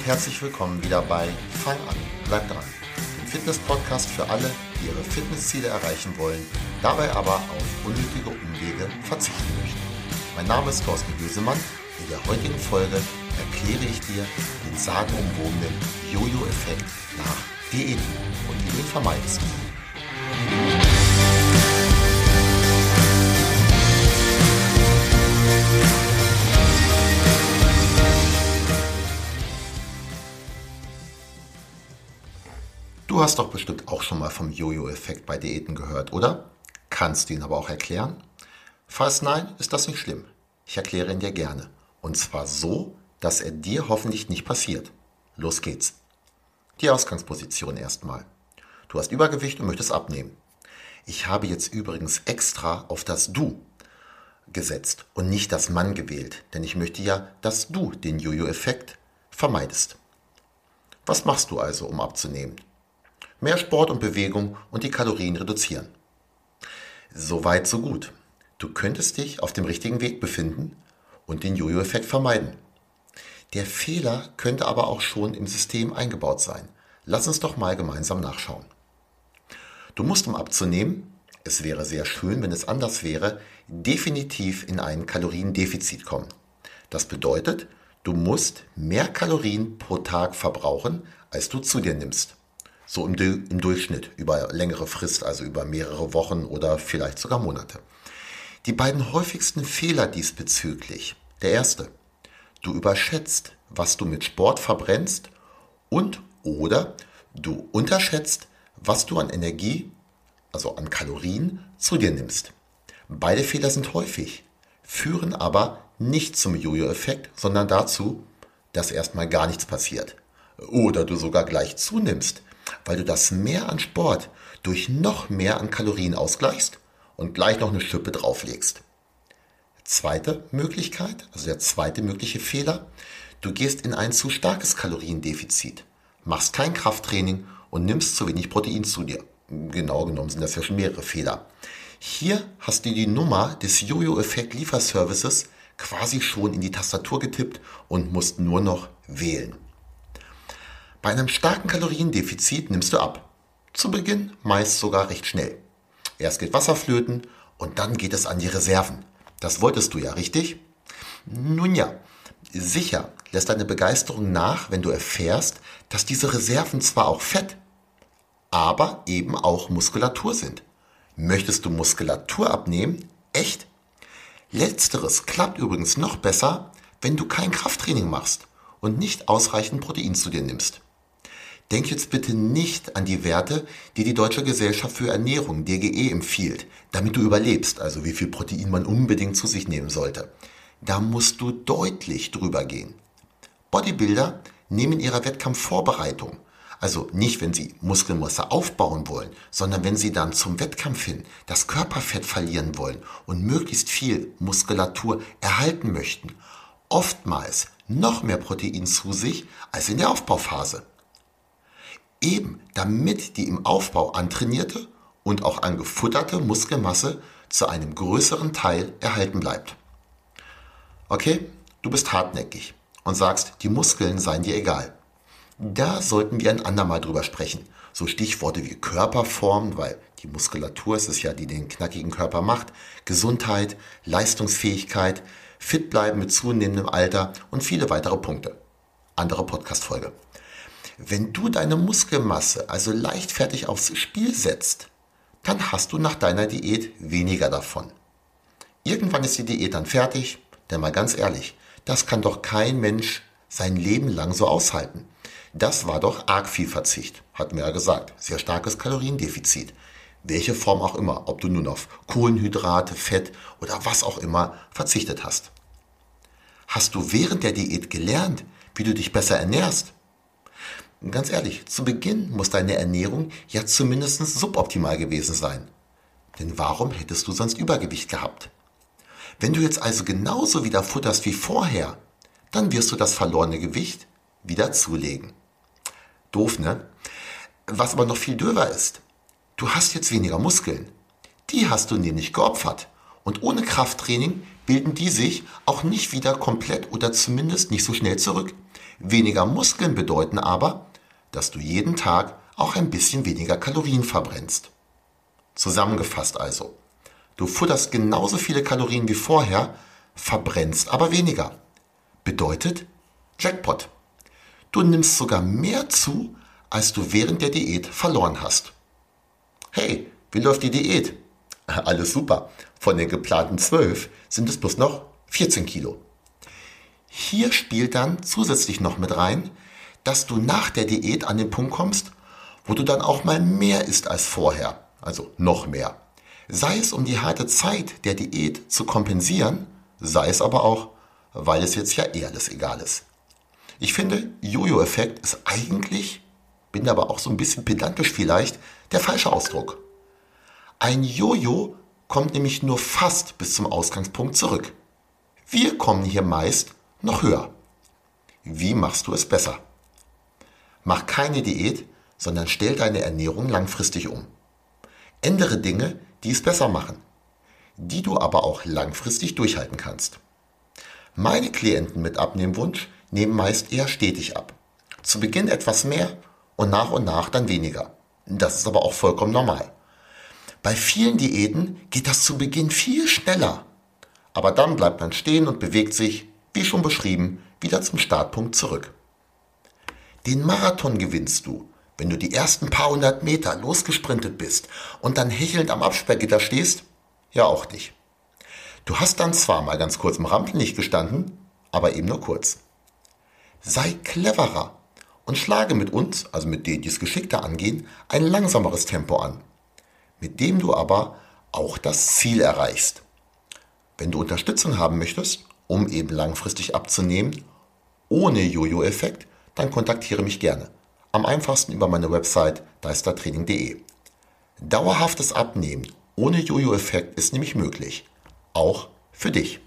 und herzlich willkommen wieder bei Fang an, bleib dran. Dem Fitness-Podcast für alle, die ihre Fitnessziele erreichen wollen, dabei aber auf unnötige Umwege verzichten möchten. Mein Name ist Thorsten Gösemann. In der heutigen Folge erkläre ich dir den sagenumwobenen Jojo-Effekt nach Diäten und wie du ihn vermeidest. Du hast doch bestimmt auch schon mal vom Jojo-Effekt bei Diäten gehört, oder? Kannst du ihn aber auch erklären? Falls nein, ist das nicht schlimm. Ich erkläre ihn dir gerne. Und zwar so, dass er dir hoffentlich nicht passiert. Los geht's. Die Ausgangsposition erstmal. Du hast Übergewicht und möchtest abnehmen. Ich habe jetzt übrigens extra auf das Du gesetzt und nicht das Mann gewählt, denn ich möchte ja, dass du den Jojo-Effekt vermeidest. Was machst du also, um abzunehmen? Mehr Sport und Bewegung und die Kalorien reduzieren. Soweit, so gut. Du könntest dich auf dem richtigen Weg befinden und den Jojo-Effekt vermeiden. Der Fehler könnte aber auch schon im System eingebaut sein. Lass uns doch mal gemeinsam nachschauen. Du musst, um abzunehmen, es wäre sehr schön, wenn es anders wäre, definitiv in ein Kaloriendefizit kommen. Das bedeutet, du musst mehr Kalorien pro Tag verbrauchen, als du zu dir nimmst. So im, im Durchschnitt über längere Frist, also über mehrere Wochen oder vielleicht sogar Monate. Die beiden häufigsten Fehler diesbezüglich. Der erste, du überschätzt, was du mit Sport verbrennst und oder du unterschätzt, was du an Energie, also an Kalorien, zu dir nimmst. Beide Fehler sind häufig, führen aber nicht zum Jojo-Effekt, sondern dazu, dass erstmal gar nichts passiert. Oder du sogar gleich zunimmst, weil du das Mehr an Sport durch noch mehr an Kalorien ausgleichst und gleich noch eine Schippe drauflegst. Zweite Möglichkeit, also der zweite mögliche Fehler, du gehst in ein zu starkes Kaloriendefizit, machst kein Krafttraining und nimmst zu wenig Protein zu dir. Genau genommen sind das ja schon mehrere Fehler. Hier hast du die Nummer des Jojo-Effekt Lieferservices quasi schon in die Tastatur getippt und musst nur noch wählen. Bei einem starken Kaloriendefizit nimmst du ab. Zu Beginn meist sogar recht schnell. Erst geht Wasser flöten und dann geht es an die Reserven. Das wolltest du ja, richtig? Nun ja, sicher lässt deine Begeisterung nach, wenn du erfährst, dass diese Reserven zwar auch Fett, aber eben auch Muskulatur sind. Möchtest du Muskulatur abnehmen? Echt? Letzteres klappt übrigens noch besser, wenn du kein Krafttraining machst und nicht ausreichend Protein zu dir nimmst. Denk jetzt bitte nicht an die Werte, die die Deutsche Gesellschaft für Ernährung, DGE, empfiehlt, damit du überlebst, also wie viel Protein man unbedingt zu sich nehmen sollte. Da musst du deutlich drüber gehen. Bodybuilder nehmen in ihrer Wettkampfvorbereitung, also nicht, wenn sie Muskelmasse aufbauen wollen, sondern wenn sie dann zum Wettkampf hin das Körperfett verlieren wollen und möglichst viel Muskulatur erhalten möchten, oftmals noch mehr Protein zu sich als in der Aufbauphase. Eben damit die im Aufbau antrainierte und auch angefutterte Muskelmasse zu einem größeren Teil erhalten bleibt. Okay, du bist hartnäckig und sagst, die Muskeln seien dir egal. Da sollten wir ein andermal drüber sprechen. So Stichworte wie Körperform, weil die Muskulatur ist es ja, die den knackigen Körper macht, Gesundheit, Leistungsfähigkeit, fit bleiben mit zunehmendem Alter und viele weitere Punkte. Andere Podcast-Folge. Wenn du deine Muskelmasse also leichtfertig aufs Spiel setzt, dann hast du nach deiner Diät weniger davon. Irgendwann ist die Diät dann fertig, denn mal ganz ehrlich, das kann doch kein Mensch sein Leben lang so aushalten. Das war doch arg viel Verzicht, hatten wir ja gesagt. Sehr starkes Kaloriendefizit. Welche Form auch immer, ob du nun auf Kohlenhydrate, Fett oder was auch immer verzichtet hast. Hast du während der Diät gelernt, wie du dich besser ernährst? Ganz ehrlich, zu Beginn muss deine Ernährung ja zumindest suboptimal gewesen sein. Denn warum hättest du sonst Übergewicht gehabt? Wenn du jetzt also genauso wieder futterst wie vorher, dann wirst du das verlorene Gewicht wieder zulegen. Doof, ne? Was aber noch viel döver ist, du hast jetzt weniger Muskeln. Die hast du nämlich geopfert. Und ohne Krafttraining bilden die sich auch nicht wieder komplett oder zumindest nicht so schnell zurück. Weniger Muskeln bedeuten aber, dass du jeden Tag auch ein bisschen weniger Kalorien verbrennst. Zusammengefasst also, du futterst genauso viele Kalorien wie vorher, verbrennst aber weniger. Bedeutet Jackpot. Du nimmst sogar mehr zu, als du während der Diät verloren hast. Hey, wie läuft die Diät? Alles super. Von den geplanten 12 sind es bloß noch 14 Kilo. Hier spielt dann zusätzlich noch mit rein, dass du nach der Diät an den Punkt kommst, wo du dann auch mal mehr isst als vorher, also noch mehr. Sei es um die harte Zeit der Diät zu kompensieren, sei es aber auch, weil es jetzt ja eh alles egal ist. Ich finde, Jojo-Effekt ist eigentlich, bin aber auch so ein bisschen pedantisch vielleicht, der falsche Ausdruck. Ein Jojo kommt nämlich nur fast bis zum Ausgangspunkt zurück. Wir kommen hier meist noch höher. Wie machst du es besser? Mach keine Diät, sondern stell deine Ernährung langfristig um. Ändere Dinge, die es besser machen, die du aber auch langfristig durchhalten kannst. Meine Klienten mit Abnehmwunsch nehmen meist eher stetig ab. Zu Beginn etwas mehr und nach und nach dann weniger. Das ist aber auch vollkommen normal. Bei vielen Diäten geht das zu Beginn viel schneller. Aber dann bleibt man stehen und bewegt sich, wie schon beschrieben, wieder zum Startpunkt zurück. Den Marathon gewinnst du, wenn du die ersten paar hundert Meter losgesprintet bist und dann hechelnd am Absperrgitter stehst? Ja, auch nicht. Du hast dann zwar mal ganz kurz im Rampenlicht gestanden, aber eben nur kurz. Sei cleverer und schlage mit uns, also mit denen, die es geschickter angehen, ein langsameres Tempo an mit dem du aber auch das Ziel erreichst. Wenn du Unterstützung haben möchtest, um eben langfristig abzunehmen, ohne Jojo-Effekt, dann kontaktiere mich gerne. Am einfachsten über meine Website deistertraining.de. Dauerhaftes Abnehmen ohne Jojo-Effekt ist nämlich möglich. Auch für dich.